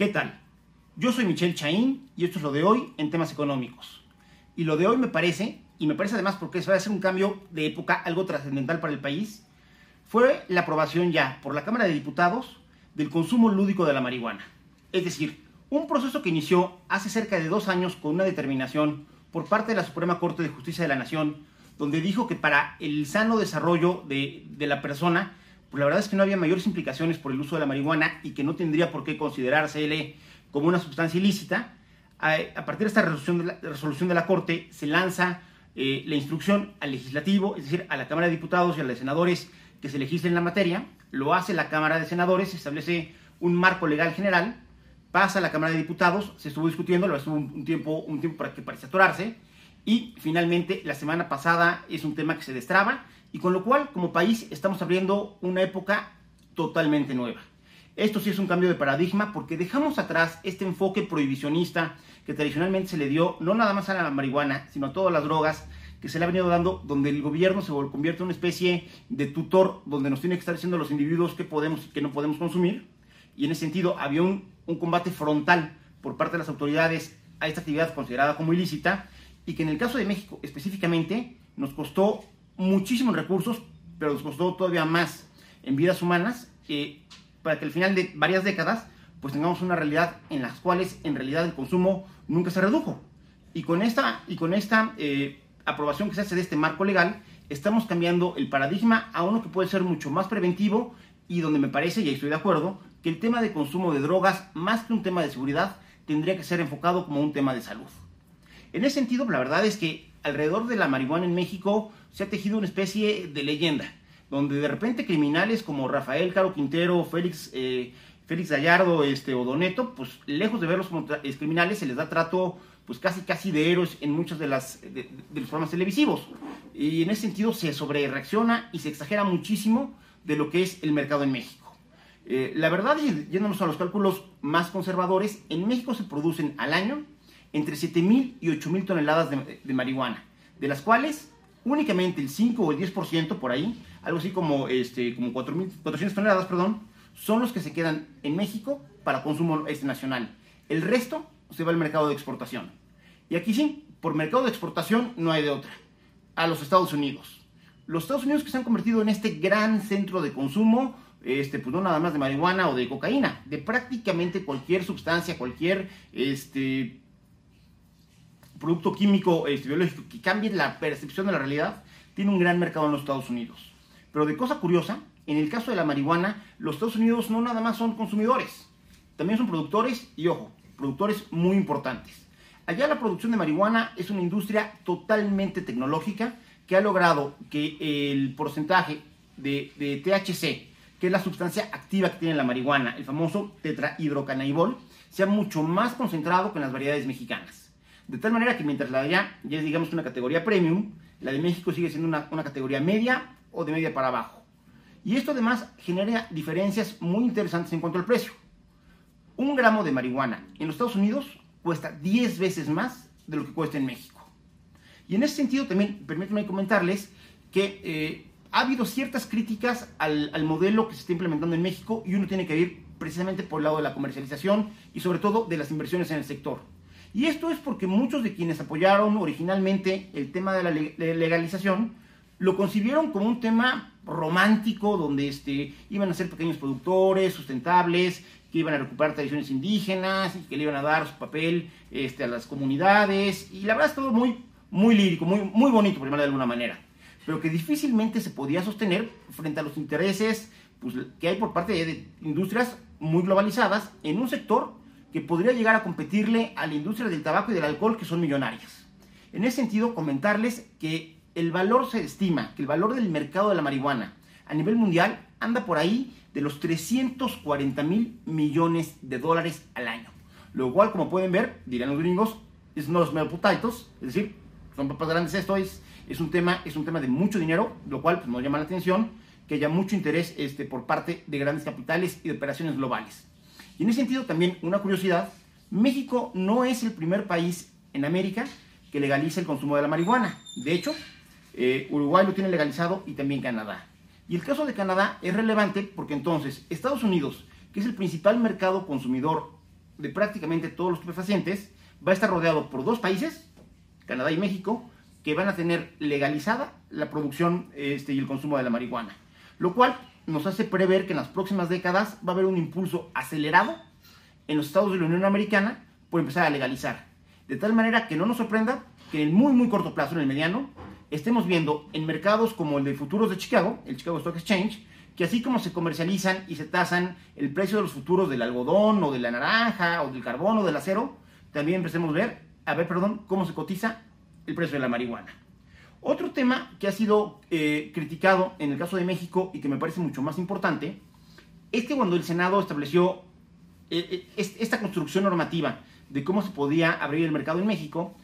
¿Qué tal? Yo soy Michelle Chaín y esto es lo de hoy en temas económicos. Y lo de hoy me parece, y me parece además porque eso va a ser un cambio de época algo trascendental para el país, fue la aprobación ya por la Cámara de Diputados del consumo lúdico de la marihuana. Es decir, un proceso que inició hace cerca de dos años con una determinación por parte de la Suprema Corte de Justicia de la Nación, donde dijo que para el sano desarrollo de, de la persona la verdad es que no había mayores implicaciones por el uso de la marihuana y que no tendría por qué considerársele como una sustancia ilícita. A, partir de esta resolución de la, resolución de la Corte se lanza eh, la instrucción al legislativo, es decir, a la Cámara de Diputados y a los senadores que se legislen la materia. Lo hace la Cámara de Senadores, se establece un marco legal general, pasa a la Cámara de Diputados, se estuvo discutiendo, lo estuvo un, un, tiempo, un tiempo para que parece atorarse, y finalmente la semana pasada es un tema que se destraba y con lo cual, como país, estamos abriendo una época totalmente nueva. Esto sí es un cambio de paradigma porque dejamos atrás este enfoque prohibicionista que tradicionalmente se le dio no nada más a la marihuana, sino a todas las drogas que se le ha venido dando, donde el gobierno se convierte en una especie de tutor, donde nos tiene que estar diciendo a los individuos qué podemos y qué no podemos consumir. Y en ese sentido había un, un combate frontal por parte de las autoridades a esta actividad considerada como ilícita y que en el caso de México específicamente nos costó muchísimos recursos, pero nos costó todavía más en vidas humanas, eh, para que al final de varias décadas, pues tengamos una realidad en las cuales en realidad el consumo nunca se redujo. Y con esta, y con esta eh, aprobación que se hace de este marco legal, estamos cambiando el paradigma a uno que puede ser mucho más preventivo y donde me parece, y ahí estoy de acuerdo, que el tema de consumo de drogas, más que un tema de seguridad, tendría que ser enfocado como un tema de salud. En ese sentido, la verdad es que alrededor de la marihuana en México se ha tejido una especie de leyenda, donde de repente criminales como Rafael Caro Quintero, Félix, eh, Félix Gallardo este, o Doneto, pues lejos de verlos como criminales, se les da trato pues casi casi de héroes en muchos de, las, de, los programas televisivos. Y en ese sentido se sobrereacciona y se exagera muchísimo de lo que es el mercado en México. Eh, la verdad, yéndonos a los cálculos más conservadores, en México se producen al año entre 7.000 y 8.000 toneladas de, marihuana, de las cuales únicamente el 5 o el 10% por ahí, algo así como, este, como 4.400 toneladas, perdón, son los que se quedan en México para consumo este, nacional. El resto se va al mercado de exportación. Y aquí sí, por mercado de exportación no hay de otra. A los Estados Unidos. Los Estados Unidos que se han convertido en este gran centro de consumo, este, pues no nada más de marihuana o de cocaína, de prácticamente cualquier sustancia, cualquier este, producto químico este, biológico que cambie la percepción de la realidad, tiene un gran mercado en los Estados Unidos. Pero de cosa curiosa, en el caso de la marihuana, los Estados Unidos no nada más son consumidores, también son productores y ojo, productores muy importantes. Allá la producción de marihuana es una industria totalmente tecnológica que ha logrado que el porcentaje de, THC, que es la sustancia activa que tiene la marihuana, el famoso tetrahidrocannabinol, sea mucho más concentrado que en las variedades mexicanas. De tal manera que mientras la de allá ya es digamos una categoría premium, la de México sigue siendo una, una categoría media o de media para abajo. Y esto además genera diferencias muy interesantes en cuanto al precio. Un gramo de marihuana en los Estados Unidos cuesta 10 veces más de lo que cuesta en México. Y en ese sentido también permítanme comentarles que eh, ha habido ciertas críticas al, al, modelo que se está implementando en México y uno tiene que ir precisamente por el lado de la comercialización y sobre todo de las inversiones en el sector. Y esto es porque muchos de quienes apoyaron originalmente el tema de la legalización lo concibieron como un tema romántico donde este, iban a ser pequeños productores sustentables, que iban a recuperar tradiciones indígenas y que le iban a dar su papel este, a las comunidades. Y la verdad es todo muy, muy lírico, muy, muy bonito, por llamarlo de alguna manera. Pero que difícilmente se podía sostener frente a los intereses pues, que hay por parte de industrias muy globalizadas en un sector que podría llegar a competirle a la industria del tabaco y del alcohol que son millonarias. En ese sentido, comentarles que el valor se estima, que el valor del mercado de la marihuana a nivel mundial anda por ahí de los 340 mil millones de dólares al año. Lo cual, como pueden ver, dirán los gringos, es no los potatoes, es decir, son papas grandes esto, es, es, un, tema, es un tema de mucho dinero, lo cual pues, nos llama la atención que haya mucho interés este, por parte de grandes capitales y de operaciones globales. Y en ese sentido también una curiosidad, México no es el primer país en América que legaliza el consumo de la marihuana. De hecho, eh, Uruguay lo tiene legalizado y también Canadá. Y el caso de Canadá es relevante porque entonces Estados Unidos, que es el principal mercado consumidor de prácticamente todos los estupefacientes va a estar rodeado por dos países, Canadá y México, que van a tener legalizada la producción este, y el consumo de la marihuana. Lo cual nos hace prever que en las próximas décadas va a haber un impulso acelerado en los estados de la Unión Americana por empezar a legalizar. De tal manera que no nos sorprenda que en muy muy corto plazo, en el mediano, estemos viendo en mercados como el de futuros de Chicago, el Chicago Stock Exchange, que así como se comercializan y se tasan el precio de los futuros del algodón o de la naranja o del carbón o del acero, también empecemos a ver, a ver, perdón, cómo se cotiza el precio de la marihuana. Otro tema que ha sido eh, criticado en el caso de México y que me parece mucho más importante es que cuando el Senado estableció eh, eh, esta construcción normativa de cómo se podía abrir el mercado en México,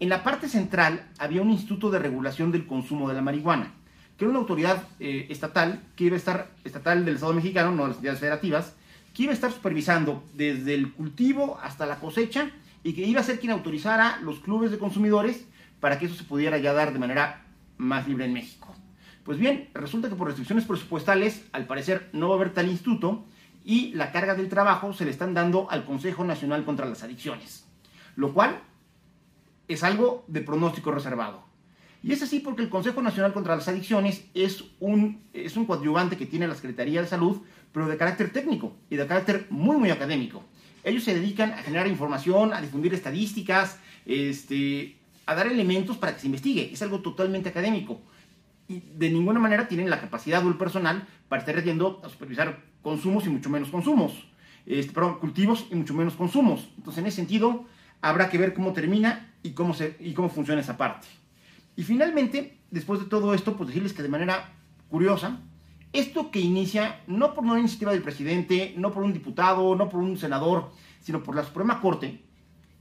en la parte central había un instituto de regulación del consumo de la marihuana que era una autoridad eh, estatal, que iba a estar, estatal del Estado mexicano, no de las entidades federativas, que iba a estar supervisando desde el cultivo hasta la cosecha y que iba a ser quien autorizara los clubes de consumidores para que eso se pudiera ya dar de manera más libre en México. Pues bien, resulta que por restricciones presupuestales, al parecer no va a haber tal instituto y la carga del trabajo se le están dando al Consejo Nacional contra las Adicciones, lo cual es algo de pronóstico reservado. Y es así porque el Consejo Nacional contra las Adicciones es un, es un coadyuvante que tiene la Secretaría de Salud, pero de carácter técnico y de carácter muy, muy académico. Ellos se dedican a generar información, a difundir estadísticas, este, a dar elementos para que se investigue. Es algo totalmente académico. Y de ninguna manera tienen la capacidad o el personal para estar yendo a supervisar consumos y mucho menos consumos. Este, perdón, cultivos y mucho menos consumos. Entonces, en ese sentido, habrá que ver cómo termina y cómo, se, y cómo funciona esa parte. Y finalmente, después de todo esto, pues decirles que de manera curiosa, esto que inicia no por una iniciativa del presidente, no por un diputado, no por un senador, sino por la Suprema Corte,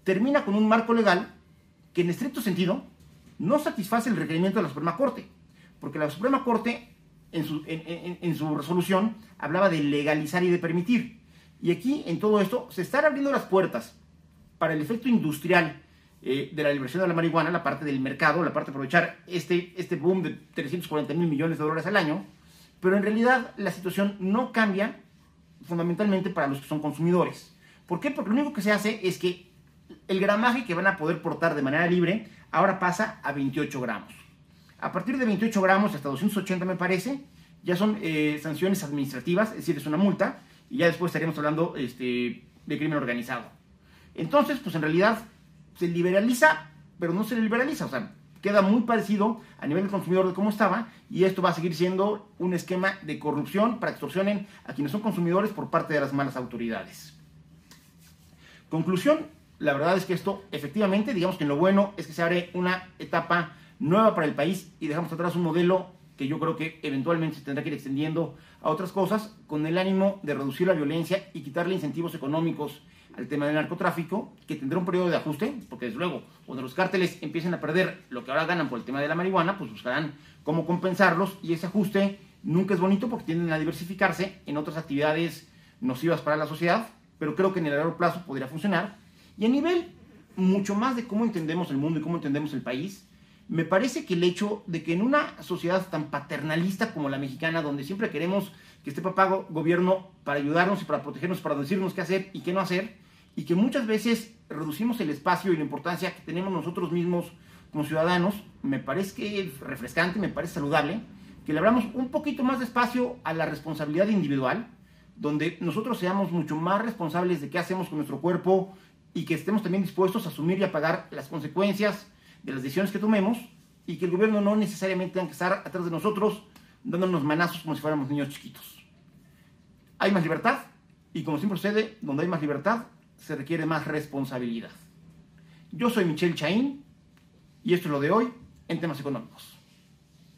termina con un marco legal que en estricto sentido no satisface el requerimiento de la Suprema Corte, porque la Suprema Corte en su, en su resolución hablaba de legalizar y de permitir. Y aquí, en todo esto, se están abriendo las puertas para el efecto industrial eh, de la liberación de la marihuana, la parte del mercado, la parte de aprovechar este, este boom de 340 mil millones de dólares al año, pero en realidad la situación no cambia fundamentalmente para los que son consumidores. ¿Por qué? Porque lo único que se hace es que el gramaje que van a poder portar de manera libre ahora pasa a 28 gramos. A partir de 28 gramos hasta 280 me parece, ya son eh, sanciones administrativas, es decir, es una multa, y ya después estaríamos hablando este, de crimen organizado. Entonces, pues en realidad se liberaliza, pero no se liberaliza, o sea, queda muy parecido a nivel del consumidor de cómo estaba y esto va a seguir siendo un esquema de corrupción para extorsionen a quienes son consumidores por parte de las malas autoridades. Conclusión, la verdad es que esto efectivamente, digamos que lo bueno es que se abre una etapa nueva para el país y dejamos atrás un modelo que yo creo que eventualmente se tendrá que ir extendiendo a otras cosas con el ánimo de reducir la violencia y quitarle incentivos económicos al tema del narcotráfico, que tendrá un periodo de ajuste, porque desde luego, cuando los cárteles empiecen a perder lo que ahora ganan por el tema de la marihuana, pues buscarán cómo compensarlos y ese ajuste nunca es bonito porque tienden a diversificarse en otras actividades nocivas para la sociedad, pero creo que en el largo plazo podría funcionar. Y a nivel mucho más de cómo entendemos el mundo y cómo entendemos el país, me parece que el hecho de que en una sociedad tan paternalista como la mexicana, donde siempre queremos que esté papá gobierno para ayudarnos y para protegernos, para decirnos qué hacer y qué no hacer, y que muchas veces reducimos el espacio y la importancia que tenemos nosotros mismos como ciudadanos, me parece que es refrescante, me parece saludable, que le abramos un poquito más de espacio a la responsabilidad individual, donde nosotros seamos mucho más responsables de qué hacemos con nuestro cuerpo y que estemos también dispuestos a asumir y a pagar las consecuencias de las decisiones que tomemos y que el gobierno no necesariamente tenga que estar atrás de nosotros dándonos manazos como si fuéramos niños chiquitos. Hay más libertad y como siempre sucede, donde hay más libertad, se requiere más responsabilidad. Yo soy Michelle Chaín y esto es lo de hoy en temas económicos.